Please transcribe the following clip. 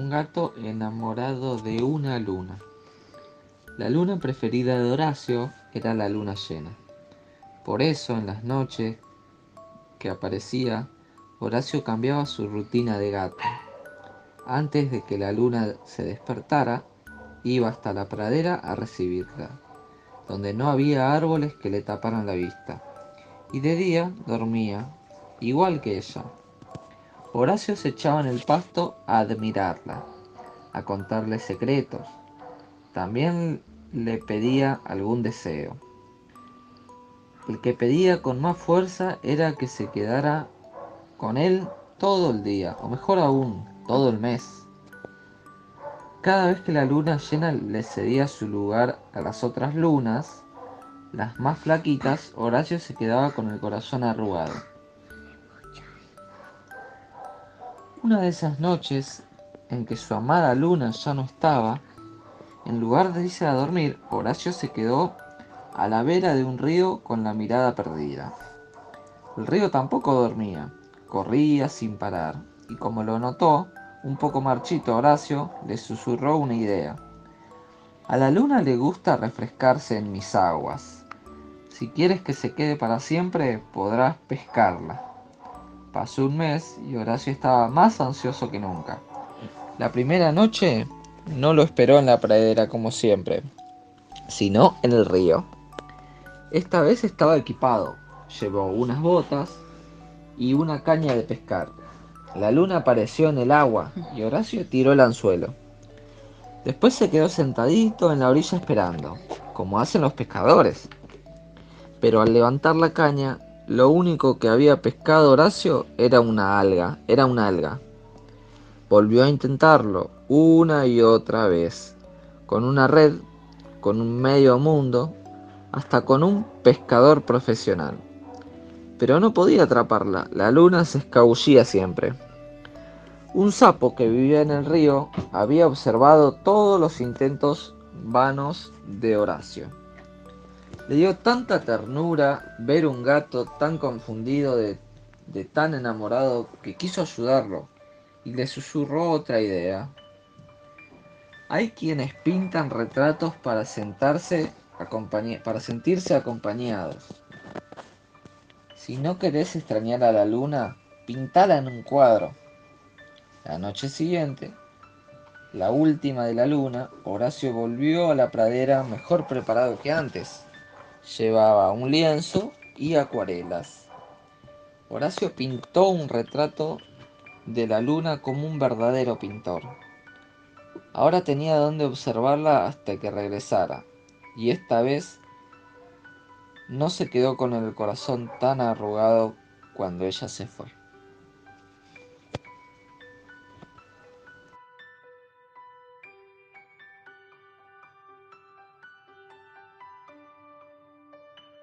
un gato enamorado de una luna. La luna preferida de Horacio era la luna llena. Por eso en las noches que aparecía, Horacio cambiaba su rutina de gato. Antes de que la luna se despertara, iba hasta la pradera a recibirla, donde no había árboles que le taparan la vista. Y de día dormía, igual que ella. Horacio se echaba en el pasto a admirarla, a contarle secretos. También le pedía algún deseo. El que pedía con más fuerza era que se quedara con él todo el día, o mejor aún, todo el mes. Cada vez que la luna llena le cedía su lugar a las otras lunas, las más flaquitas, Horacio se quedaba con el corazón arrugado. Una de esas noches en que su amada luna ya no estaba, en lugar de irse a dormir, Horacio se quedó a la vera de un río con la mirada perdida. El río tampoco dormía, corría sin parar, y como lo notó, un poco marchito Horacio le susurró una idea. A la luna le gusta refrescarse en mis aguas. Si quieres que se quede para siempre, podrás pescarla. Pasó un mes y Horacio estaba más ansioso que nunca. La primera noche no lo esperó en la pradera como siempre, sino en el río. Esta vez estaba equipado, llevó unas botas y una caña de pescar. La luna apareció en el agua y Horacio tiró el anzuelo. Después se quedó sentadito en la orilla esperando, como hacen los pescadores. Pero al levantar la caña, lo único que había pescado Horacio era una alga, era una alga. Volvió a intentarlo una y otra vez, con una red, con un medio mundo, hasta con un pescador profesional pero no podía atraparla. La luna se escabullía siempre. Un sapo que vivía en el río había observado todos los intentos vanos de Horacio. Le dio tanta ternura ver un gato tan confundido de, tan enamorado que quiso ayudarlo y le susurró otra idea. Hay quienes pintan retratos para sentarse para sentirse acompañados. Si no querés extrañar a la luna, pintala en un cuadro. La noche siguiente, la última de la luna, Horacio volvió a la pradera mejor preparado que antes. Llevaba un lienzo y acuarelas. Horacio pintó un retrato de la luna como un verdadero pintor. Ahora tenía donde observarla hasta que regresara, y esta vez no se quedó con el corazón tan arrugado cuando ella se fue.